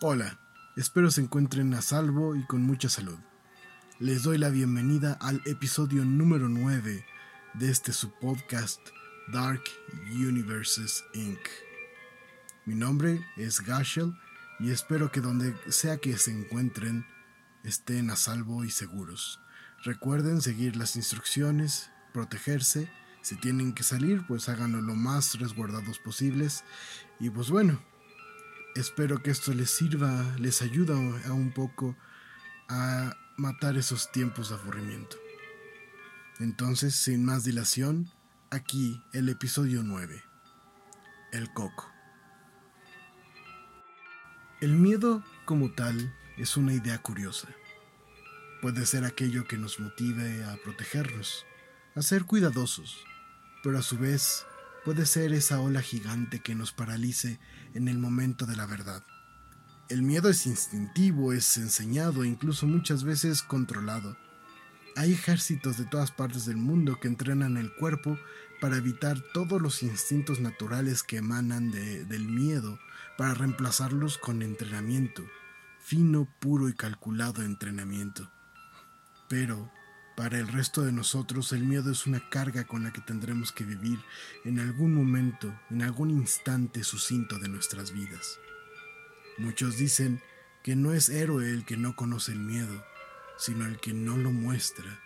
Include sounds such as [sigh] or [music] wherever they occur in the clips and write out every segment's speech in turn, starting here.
Hola, espero se encuentren a salvo y con mucha salud. Les doy la bienvenida al episodio número 9 de este subpodcast Dark Universes Inc. Mi nombre es Gashel y espero que donde sea que se encuentren estén a salvo y seguros. Recuerden seguir las instrucciones, protegerse, si tienen que salir pues háganlo lo más resguardados posibles y pues bueno, espero que esto les sirva, les ayuda a un poco a matar esos tiempos de aburrimiento. Entonces, sin más dilación, aquí el episodio 9. El coco. El miedo como tal es una idea curiosa. Puede ser aquello que nos motive a protegernos, a ser cuidadosos, pero a su vez puede ser esa ola gigante que nos paralice en el momento de la verdad. El miedo es instintivo, es enseñado e incluso muchas veces controlado. Hay ejércitos de todas partes del mundo que entrenan el cuerpo para evitar todos los instintos naturales que emanan del miedo, para reemplazarlos con entrenamiento, fino, puro y calculado entrenamiento. Pero para el resto de nosotros el miedo es una carga con la que tendremos que vivir en algún momento, en algún instante sucinto de nuestras vidas. Muchos dicen que no es héroe el que no conoce el miedo, sino el que no lo muestra.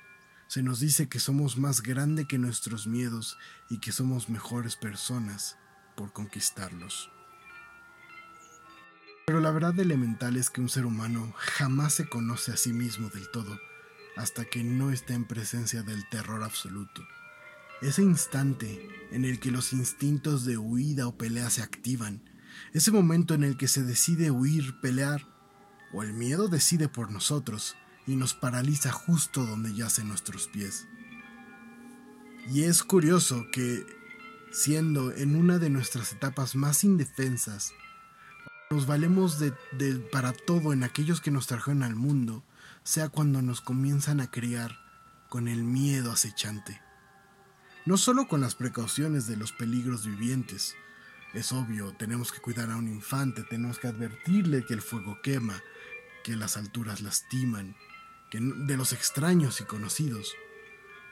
Se nos dice que somos más grande que nuestros miedos y que somos mejores personas por conquistarlos. Pero la verdad elemental es que un ser humano jamás se conoce a sí mismo del todo hasta que no está en presencia del terror absoluto. Ese instante en el que los instintos de huida o pelea se activan, ese momento en el que se decide huir, pelear, o el miedo decide por nosotros y nos paraliza justo donde yacen nuestros pies. Y es curioso que, siendo en una de nuestras etapas más indefensas, nos valemos de, para todo en aquellos que nos trajeron al mundo, sea cuando nos comienzan a criar con el miedo acechante. No solo con las precauciones de los peligros vivientes, es obvio, tenemos que cuidar a un infante, tenemos que advertirle que el fuego quema, que las alturas lastiman, que de los extraños y conocidos.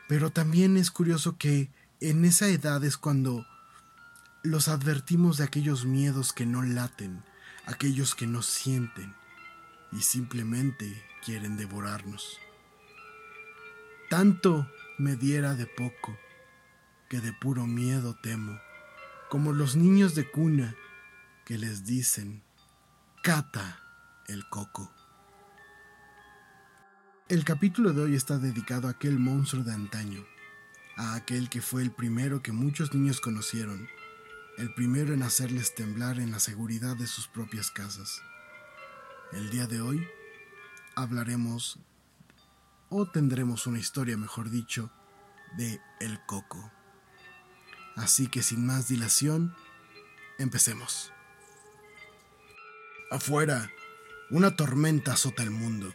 Pero también es curioso que en esa edad es cuando los advertimos de aquellos miedos que no laten, aquellos que no sienten y simplemente quieren devorarnos. Tanto me diera de poco, que de puro miedo temo, como los niños de cuna que les dicen, cata el coco. El capítulo de hoy está dedicado a aquel monstruo de antaño, a aquel que fue el primero que muchos niños conocieron, el primero en hacerles temblar en la seguridad de sus propias casas. El día de hoy hablaremos o tendremos una historia, mejor dicho, de El Coco. Así que sin más dilación, empecemos. Afuera, una tormenta azota el mundo.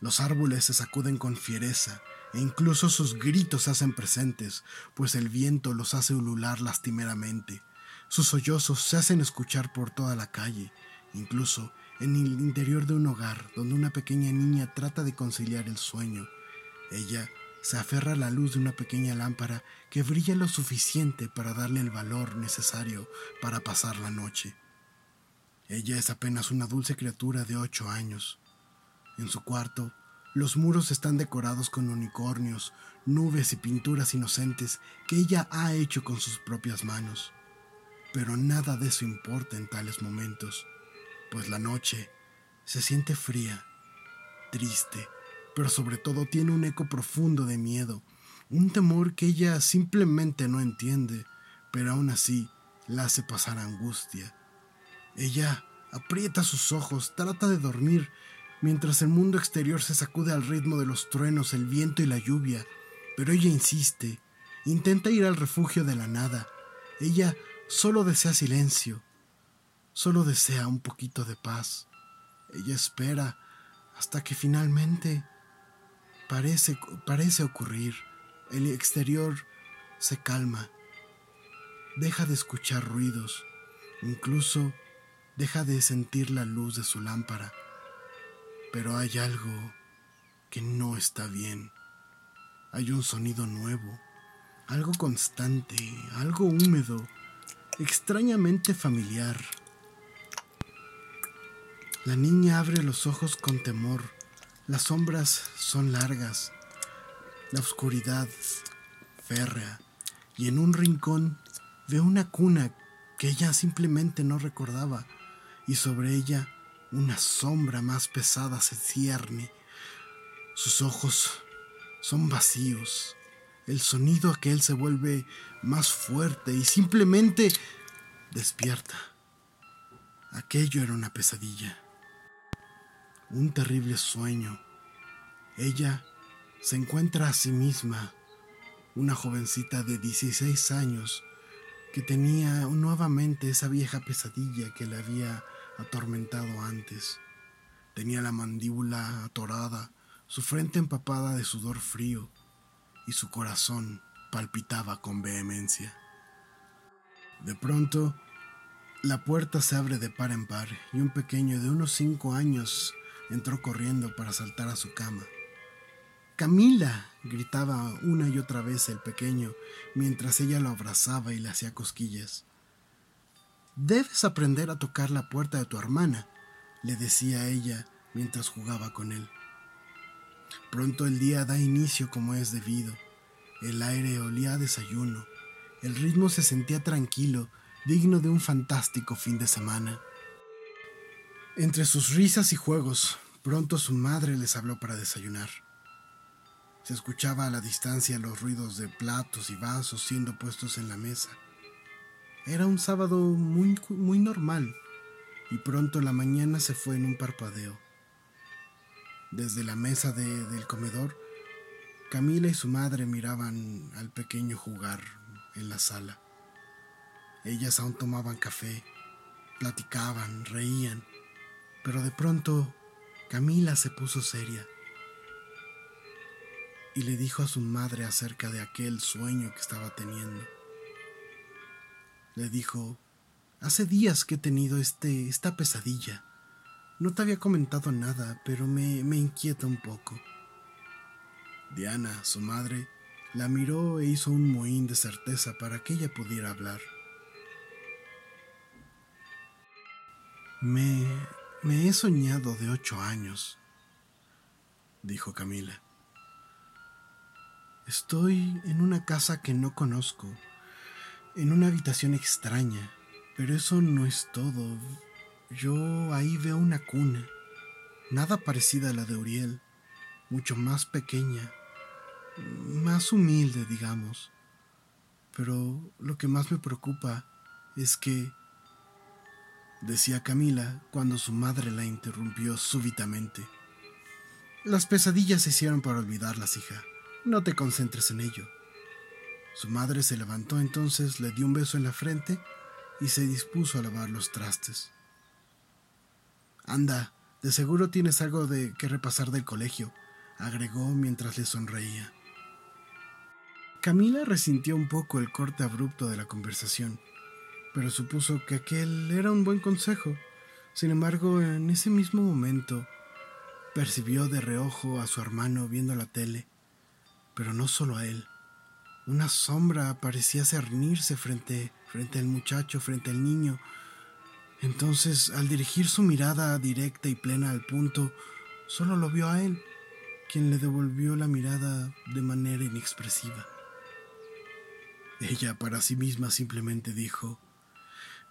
Los árboles se sacuden con fiereza e incluso sus gritos se hacen presentes, pues el viento los hace ulular lastimeramente. Sus sollozos se hacen escuchar por toda la calle, incluso en el interior de un hogar donde una pequeña niña trata de conciliar el sueño. Ella se aferra a la luz de una pequeña lámpara que brilla lo suficiente para darle el valor necesario para pasar la noche. Ella es apenas una dulce criatura de ocho años. En su cuarto, los muros están decorados con unicornios, nubes y pinturas inocentes que ella ha hecho con sus propias manos. Pero nada de eso importa en tales momentos pues la noche se siente fría, triste, pero sobre todo tiene un eco profundo de miedo, un temor que ella simplemente no entiende, pero aún así la hace pasar angustia. Ella aprieta sus ojos, trata de dormir, mientras el mundo exterior se sacude al ritmo de los truenos, el viento y la lluvia, pero ella insiste, intenta ir al refugio de la nada. Ella solo desea silencio, Solo desea un poquito de paz. Ella espera hasta que finalmente parece, parece ocurrir. El exterior se calma. Deja de escuchar ruidos. Incluso deja de sentir la luz de su lámpara, pero hay algo que no está bien. Hay un sonido nuevo, algo constante, algo húmedo, extrañamente familiar. La niña abre los ojos con temor. Las sombras son largas, la oscuridad férrea, y en un rincón ve una cuna que ella simplemente no recordaba, y sobre ella una sombra más pesada se cierne. Sus ojos son vacíos. El sonido aquel se vuelve más fuerte y simplemente despierta. Aquello era una pesadilla. Un terrible sueño. Ella se encuentra a sí misma, una jovencita de 16 años que tenía nuevamente esa vieja pesadilla que le había atormentado antes. Tenía la mandíbula atorada, su frente empapada de sudor frío y su corazón palpitaba con vehemencia. De pronto, la puerta se abre de par en par y un pequeño de unos cinco años entró corriendo para saltar a su cama. Camila, gritaba una y otra vez el pequeño mientras ella lo abrazaba y le hacía cosquillas. Debes aprender a tocar la puerta de tu hermana, le decía ella mientras jugaba con él. Pronto el día da inicio como es debido. El aire olía a desayuno. El ritmo se sentía tranquilo, digno de un fantástico fin de semana. Entre sus risas y juegos, pronto su madre les habló para desayunar. Se escuchaba a la distancia los ruidos de platos y vasos siendo puestos en la mesa. Era un sábado muy, muy normal, y pronto la mañana se fue en un parpadeo. Desde la mesa del comedor, Camila y su madre miraban al pequeño jugar en la sala. Ellas aún tomaban café, platicaban, reían, pero de pronto Camila se puso seria y le dijo a su madre acerca de aquel sueño que estaba teniendo. Le dijo, hace días que he tenido este, esta pesadilla. No te había comentado nada, pero me, me inquieta un poco. Diana, su madre, la miró e hizo un mohín de certeza para que ella pudiera hablar. Me, me he soñado de ocho años, dijo Camila. Estoy en una casa que no conozco, en una habitación extraña, pero eso no es todo. Yo ahí veo una cuna, nada parecida a la de Uriel, mucho más pequeña, más humilde, digamos. Pero lo que más me preocupa es que, decía Camila cuando su madre la interrumpió súbitamente, las pesadillas se hicieron para olvidarlas, hija. No te concentres en ello. Su madre se levantó entonces, le dio un beso en la frente y se dispuso a lavar los trastes. Anda, de seguro tienes algo de que repasar del colegio, agregó mientras le sonreía. Camila resintió un poco el corte abrupto de la conversación, pero supuso que aquel era un buen consejo. Sin embargo, en ese mismo momento, percibió de reojo a su hermano viendo la tele, pero no solo a él. Una sombra parecía cernirse frente, frente al muchacho, frente al niño, entonces, al dirigir su mirada directa y plena al punto, solo lo vio a él, quien le devolvió la mirada de manera inexpresiva. Ella para sí misma simplemente dijo,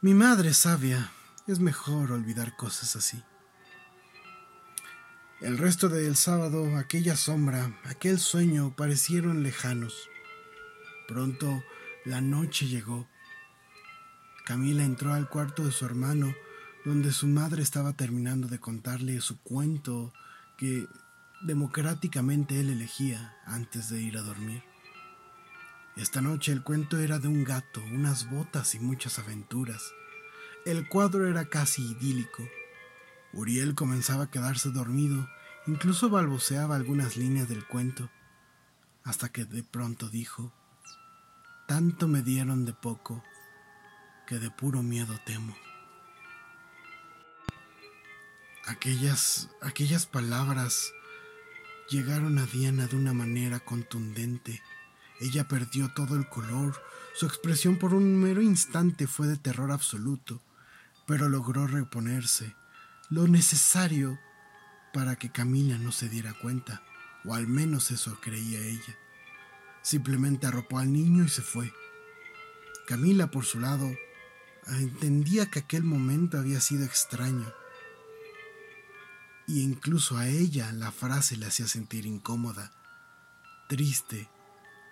Mi madre sabia, es mejor olvidar cosas así. El resto del sábado, aquella sombra, aquel sueño parecieron lejanos. Pronto la noche llegó Camila entró al cuarto de su hermano, donde su madre estaba terminando de contarle su cuento que democráticamente él elegía antes de ir a dormir. Esta noche el cuento era de un gato, unas botas y muchas aventuras. El cuadro era casi idílico. Uriel comenzaba a quedarse dormido, incluso balbuceaba algunas líneas del cuento, hasta que de pronto dijo, Tanto me dieron de poco que de puro miedo temo. Aquellas, aquellas palabras llegaron a Diana de una manera contundente. Ella perdió todo el color, su expresión por un mero instante fue de terror absoluto, pero logró reponerse, lo necesario para que Camila no se diera cuenta, o al menos eso creía ella. Simplemente arropó al niño y se fue. Camila, por su lado, entendía que aquel momento había sido extraño. Y incluso a ella la frase le hacía sentir incómoda, triste,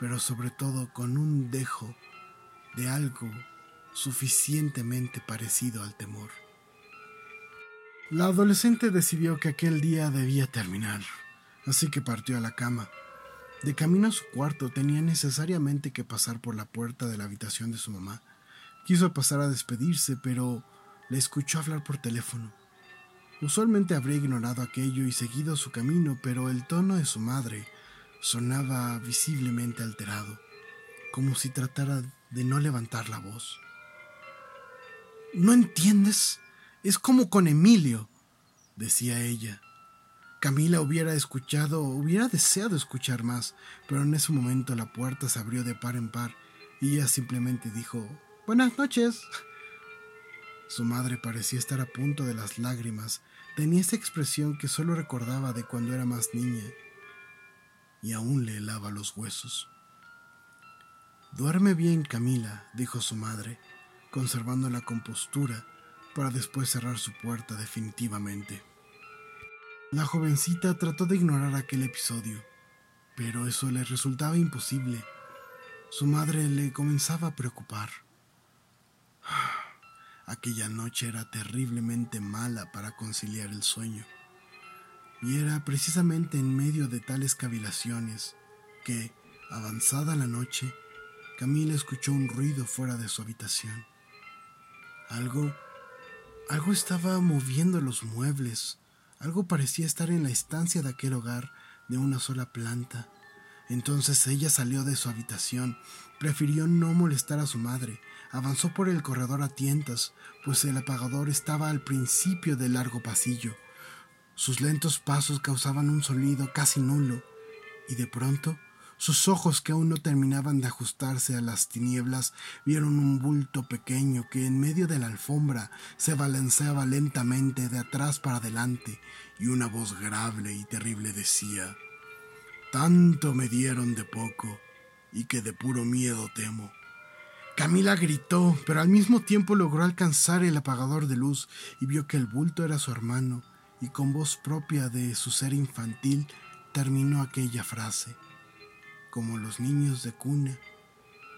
pero sobre todo con un dejo de algo suficientemente parecido al temor. La adolescente decidió que aquel día debía terminar, así que partió a la cama. De camino a su cuarto tenía necesariamente que pasar por la puerta de la habitación de su mamá. Quiso pasar a despedirse, pero le escuchó hablar por teléfono. Usualmente habría ignorado aquello y seguido su camino, pero el tono de su madre sonaba visiblemente alterado, como si tratara de no levantar la voz. ¿No entiendes? Es como con Emilio, decía ella. Camila hubiera escuchado, hubiera deseado escuchar más, pero en ese momento la puerta se abrió de par en par y ella simplemente dijo Buenas noches. Su madre parecía estar a punto de las lágrimas. Tenía esa expresión que solo recordaba de cuando era más niña y aún le helaba los huesos. Duerme bien, Camila, dijo su madre, conservando la compostura para después cerrar su puerta definitivamente. La jovencita trató de ignorar aquel episodio, pero eso le resultaba imposible. Su madre le comenzaba a preocupar. [sighs] Aquella noche era terriblemente mala para conciliar el sueño, y era precisamente en medio de tales cavilaciones que, avanzada la noche, Camila escuchó un ruido fuera de su habitación. Algo algo estaba moviendo los muebles. Algo parecía estar en la estancia de aquel hogar de una sola planta. Entonces ella salió de su habitación, prefirió no molestar a su madre, avanzó por el corredor a tientas, pues el apagador estaba al principio del largo pasillo. Sus lentos pasos causaban un sonido casi nulo, y de pronto sus ojos, que aún no terminaban de ajustarse a las tinieblas, vieron un bulto pequeño que en medio de la alfombra se balanceaba lentamente de atrás para adelante, y una voz grave y terrible decía Tanto me dieron de poco, y que de puro miedo temo. Camila gritó, pero al mismo tiempo logró alcanzar el apagador de luz y vio que el bulto era su hermano, y con voz propia de su ser infantil terminó aquella frase como los niños de cuna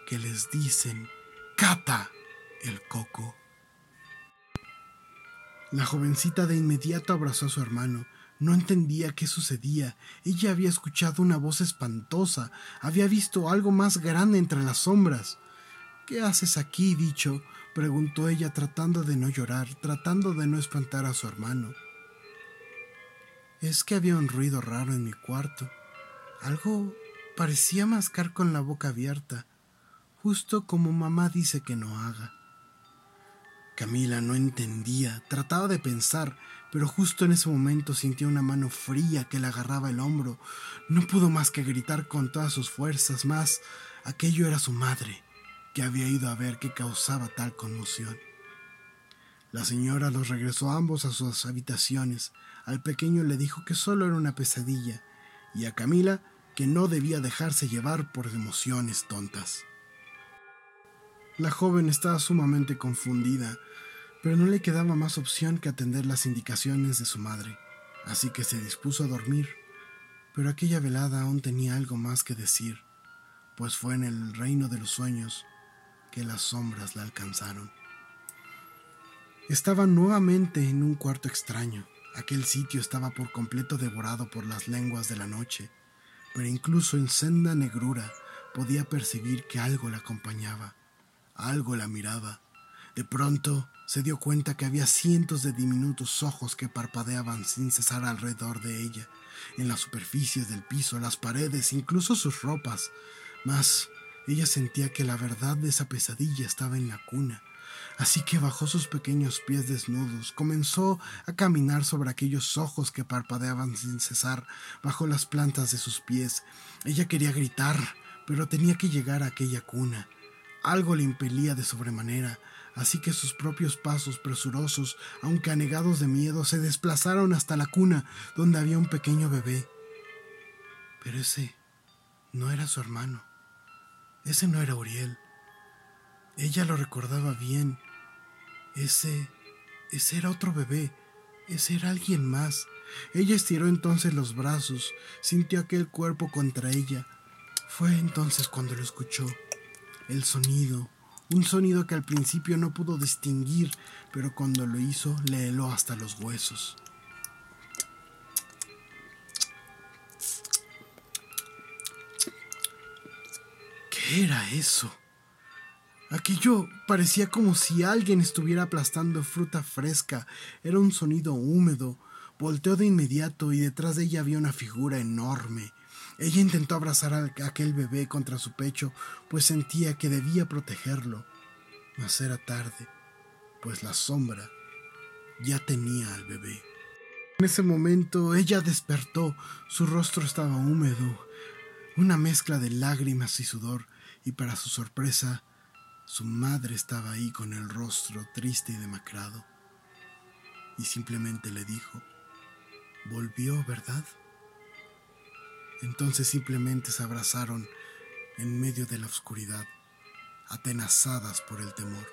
que les dicen Cata el coco. La jovencita de inmediato abrazó a su hermano. No entendía qué sucedía. Ella había escuchado una voz espantosa, había visto algo más grande entre las sombras. ¿Qué haces aquí, dicho? preguntó ella tratando de no llorar, tratando de no espantar a su hermano. Es que había un ruido raro en mi cuarto. Algo Parecía mascar con la boca abierta, justo como mamá dice que no haga. Camila no entendía, trataba de pensar, pero justo en ese momento sintió una mano fría que le agarraba el hombro. No pudo más que gritar con todas sus fuerzas, más aquello era su madre, que había ido a ver qué causaba tal conmoción. La señora los regresó ambos a sus habitaciones. Al pequeño le dijo que solo era una pesadilla, y a Camila que no debía dejarse llevar por emociones tontas. La joven estaba sumamente confundida, pero no le quedaba más opción que atender las indicaciones de su madre, así que se dispuso a dormir. Pero aquella velada aún tenía algo más que decir, pues fue en el reino de los sueños que las sombras la alcanzaron. Estaba nuevamente en un cuarto extraño. Aquel sitio estaba por completo devorado por las lenguas de la noche pero incluso en senda negrura podía percibir que algo la acompañaba, algo la miraba. De pronto se dio cuenta que había cientos de diminutos ojos que parpadeaban sin cesar alrededor de ella, en las superficies del piso, las paredes, incluso sus ropas. Mas ella sentía que la verdad de esa pesadilla estaba en la cuna. Así que bajó sus pequeños pies desnudos, comenzó a caminar sobre aquellos ojos que parpadeaban sin cesar bajo las plantas de sus pies. Ella quería gritar, pero tenía que llegar a aquella cuna. Algo le impelía de sobremanera, así que sus propios pasos presurosos, aunque anegados de miedo, se desplazaron hasta la cuna, donde había un pequeño bebé. Pero ese no era su hermano. Ese no era Uriel. Ella lo recordaba bien. Ese... ese era otro bebé. Ese era alguien más. Ella estiró entonces los brazos, sintió aquel cuerpo contra ella. Fue entonces cuando lo escuchó. El sonido, un sonido que al principio no pudo distinguir, pero cuando lo hizo le heló hasta los huesos. ¿Qué era eso? Aquello parecía como si alguien estuviera aplastando fruta fresca. Era un sonido húmedo. Volteó de inmediato y detrás de ella había una figura enorme. Ella intentó abrazar a aquel bebé contra su pecho, pues sentía que debía protegerlo. Mas era tarde, pues la sombra ya tenía al bebé. En ese momento ella despertó, su rostro estaba húmedo, una mezcla de lágrimas y sudor, y para su sorpresa su madre estaba ahí con el rostro triste y demacrado. Y simplemente le dijo, volvió, ¿verdad? Entonces simplemente se abrazaron en medio de la oscuridad, atenazadas por el temor.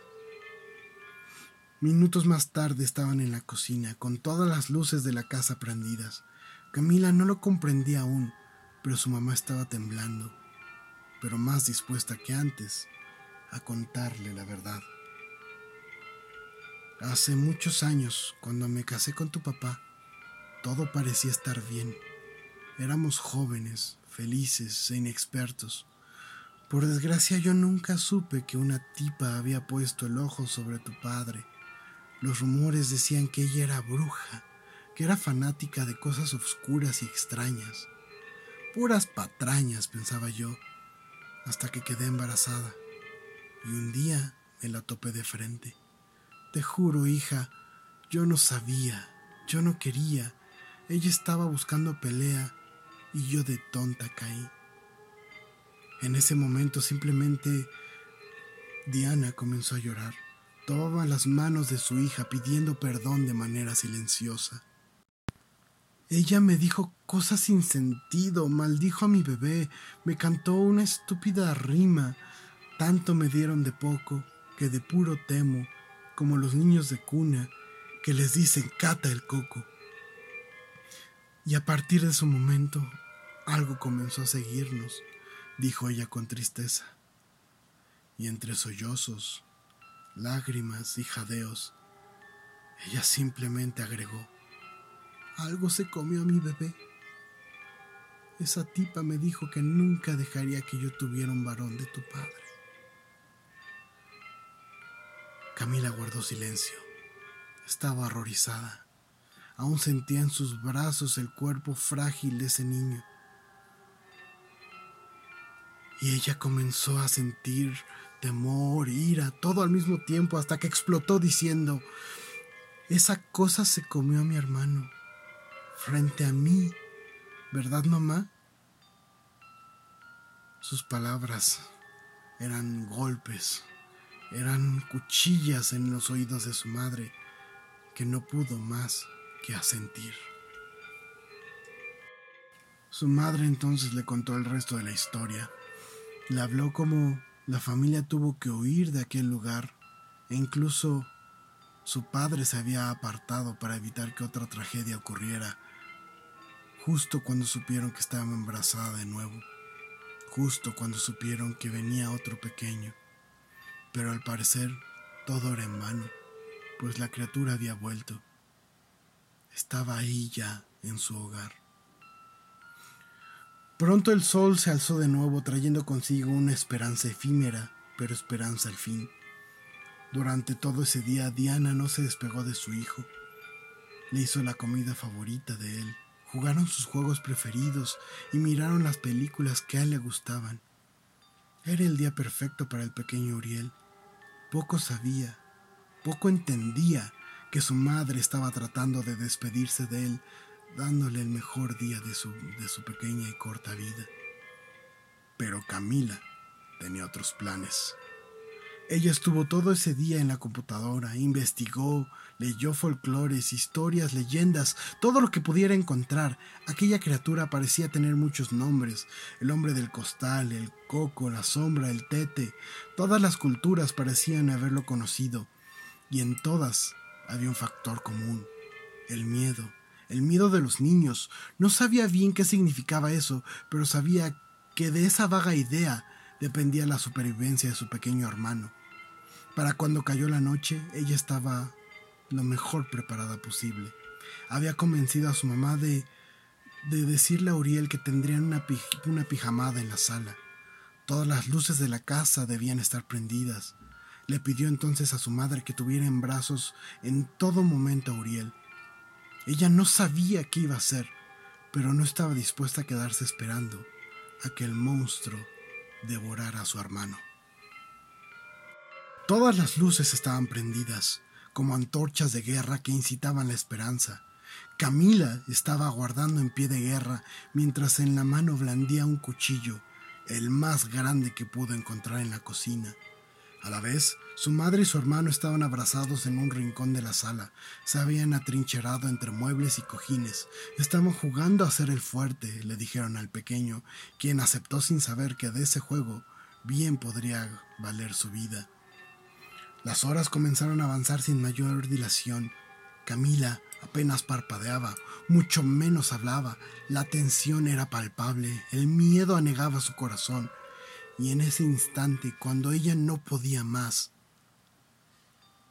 Minutos más tarde estaban en la cocina, con todas las luces de la casa prendidas. Camila no lo comprendía aún, pero su mamá estaba temblando, pero más dispuesta que antes a contarle la verdad. Hace muchos años, cuando me casé con tu papá, todo parecía estar bien. Éramos jóvenes, felices e inexpertos. Por desgracia yo nunca supe que una tipa había puesto el ojo sobre tu padre. Los rumores decían que ella era bruja, que era fanática de cosas oscuras y extrañas. Puras patrañas, pensaba yo, hasta que quedé embarazada y un día me la topé de frente. Te juro, hija, yo no sabía, yo no quería. Ella estaba buscando pelea y yo de tonta caí. En ese momento simplemente Diana comenzó a llorar. Tomaba las manos de su hija pidiendo perdón de manera silenciosa. Ella me dijo cosas sin sentido, maldijo a mi bebé, me cantó una estúpida rima, tanto me dieron de poco que de puro temo, como los niños de cuna que les dicen cata el coco. Y a partir de ese momento algo comenzó a seguirnos, dijo ella con tristeza. Y entre sollozos, lágrimas y jadeos, ella simplemente agregó, algo se comió a mi bebé. Esa tipa me dijo que nunca dejaría que yo tuviera un varón de tu padre. Camila guardó silencio. Estaba horrorizada. Aún sentía en sus brazos el cuerpo frágil de ese niño. Y ella comenzó a sentir temor, ira, todo al mismo tiempo, hasta que explotó diciendo, esa cosa se comió a mi hermano, frente a mí, ¿verdad mamá? Sus palabras eran golpes eran cuchillas en los oídos de su madre, que no pudo más que asentir. Su madre entonces le contó el resto de la historia. Le habló como la familia tuvo que huir de aquel lugar e incluso su padre se había apartado para evitar que otra tragedia ocurriera, justo cuando supieron que estaba embarazada de nuevo, justo cuando supieron que venía otro pequeño. Pero al parecer todo era en vano, pues la criatura había vuelto. Estaba ahí ya en su hogar. Pronto el sol se alzó de nuevo trayendo consigo una esperanza efímera, pero esperanza al fin. Durante todo ese día Diana no se despegó de su hijo. Le hizo la comida favorita de él, jugaron sus juegos preferidos y miraron las películas que a él le gustaban. Era el día perfecto para el pequeño Uriel. Poco sabía, Poco entendía que su madre estaba tratando de despedirse de él, dándole el mejor día de su, de su pequeña y corta vida. Pero Camila tenía otros planes. Ella estuvo todo ese día en la computadora, investigó, leyó folclores, historias, leyendas, todo lo que pudiera encontrar. Aquella criatura parecía tener muchos nombres, el hombre del costal, el coco, la sombra, el tete. Todas las culturas parecían haberlo conocido, y en todas había un factor común, el miedo, el miedo de los niños. No sabía bien qué significaba eso, pero sabía que de esa vaga idea dependía la supervivencia de su pequeño hermano. Para cuando cayó la noche, ella estaba lo mejor preparada posible. Había convencido a su mamá de, de decirle a Uriel que tendrían una, una pijamada en la sala. Todas las luces de la casa debían estar prendidas. Le pidió entonces a su madre que tuviera en brazos en todo momento a Uriel. Ella no sabía qué iba a hacer, pero no estaba dispuesta a quedarse esperando a que el monstruo devorara a su hermano. Todas las luces estaban prendidas, como antorchas de guerra que incitaban la esperanza. Camila estaba aguardando en pie de guerra mientras en la mano blandía un cuchillo, el más grande que pudo encontrar en la cocina. A la vez, su madre y su hermano estaban abrazados en un rincón de la sala, se habían atrincherado entre muebles y cojines, estaban jugando a ser el fuerte, le dijeron al pequeño, quien aceptó sin saber que de ese juego bien podría valer su vida. Las horas comenzaron a avanzar sin mayor dilación. Camila apenas parpadeaba, mucho menos hablaba, la tensión era palpable, el miedo anegaba su corazón, y en ese instante, cuando ella no podía más,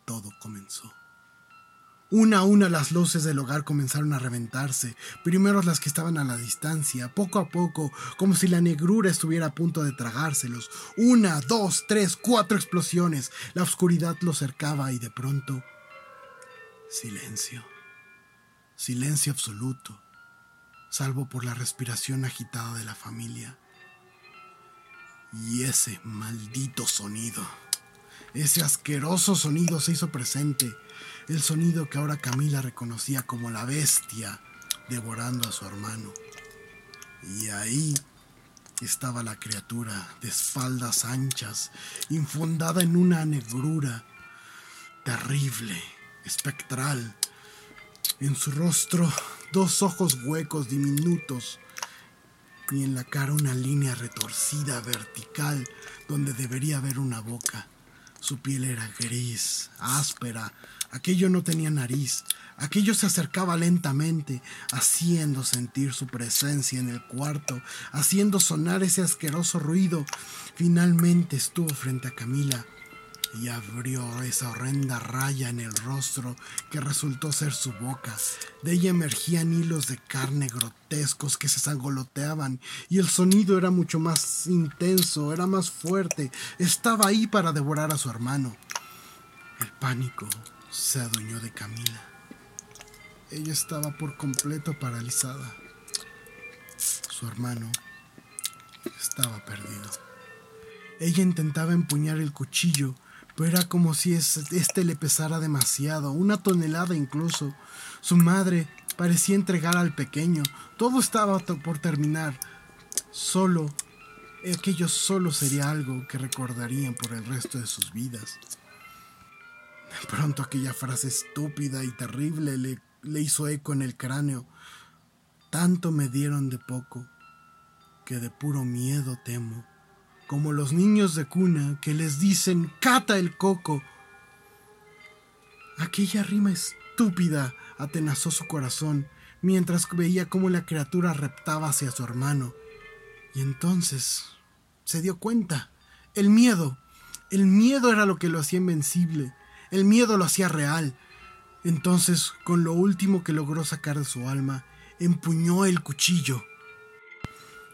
todo comenzó. Una a una las luces del hogar comenzaron a reventarse, primero las que estaban a la distancia, poco a poco, como si la negrura estuviera a punto de tragárselos. Una, dos, tres, cuatro explosiones. La oscuridad los cercaba y de pronto... Silencio. Silencio absoluto, salvo por la respiración agitada de la familia. Y ese maldito sonido. Ese asqueroso sonido se hizo presente el sonido que ahora Camila reconocía como la bestia devorando a su hermano. Y ahí estaba la criatura de espaldas anchas, infundada en una negrura terrible, espectral. En su rostro dos ojos huecos diminutos y en la cara una línea retorcida vertical donde debería haber una boca. Su piel era gris, áspera, Aquello no tenía nariz, aquello se acercaba lentamente, haciendo sentir su presencia en el cuarto, haciendo sonar ese asqueroso ruido. Finalmente estuvo frente a Camila y abrió esa horrenda raya en el rostro que resultó ser su boca. De ella emergían hilos de carne grotescos que se sangoloteaban y el sonido era mucho más intenso, era más fuerte. Estaba ahí para devorar a su hermano. El pánico se adueñó de Camila. Ella estaba por completo paralizada. Su hermano estaba perdido. Ella intentaba empuñar el cuchillo, pero era como si este le pesara demasiado, una tonelada incluso. Su madre parecía entregar al pequeño. Todo estaba por terminar. Solo, aquello solo sería algo que recordarían por el resto de sus vidas. De pronto aquella frase estúpida y terrible le, le hizo eco en el cráneo. Tanto me dieron de poco que de puro miedo temo, como los niños de cuna que les dicen cata el coco. Aquella rima estúpida atenazó su corazón mientras veía cómo la criatura reptaba hacia su hermano. Y entonces se dio cuenta. El miedo. El miedo era lo que lo hacía invencible. El miedo lo hacía real. Entonces, con lo último que logró sacar de su alma, empuñó el cuchillo.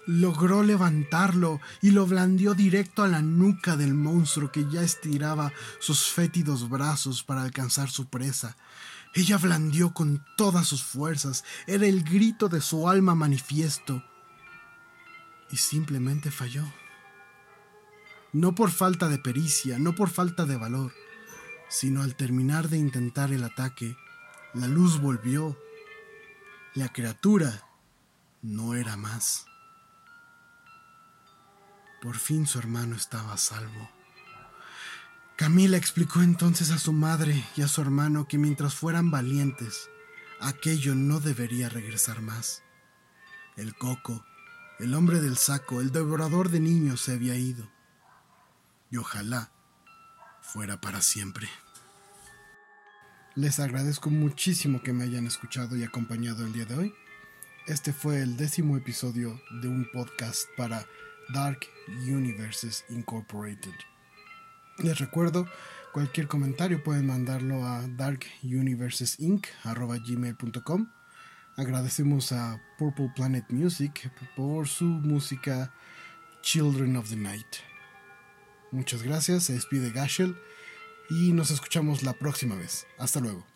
Logró levantarlo y lo blandió directo a la nuca del monstruo que ya estiraba sus fétidos brazos para alcanzar su presa. Ella blandió con todas sus fuerzas, era el grito de su alma manifiesto. Y simplemente falló. No por falta de pericia, no por falta de valor, sino al terminar de intentar el ataque, la luz volvió. La criatura no era más. Por fin su hermano estaba a salvo. Camila explicó entonces a su madre y a su hermano que mientras fueran valientes, aquello no debería regresar más. El coco, el hombre del saco, el devorador de niños se había ido. Y ojalá fuera para siempre. Les agradezco muchísimo que me hayan escuchado y acompañado el día de hoy. Este fue el décimo episodio de un podcast para Dark Universes Incorporated. Les recuerdo, cualquier comentario pueden mandarlo a darkuniversesinc.gmail.com Agradecemos a Purple Planet Music por su música Children of the Night. Muchas gracias, se despide Gashel y nos escuchamos la próxima vez. Hasta luego.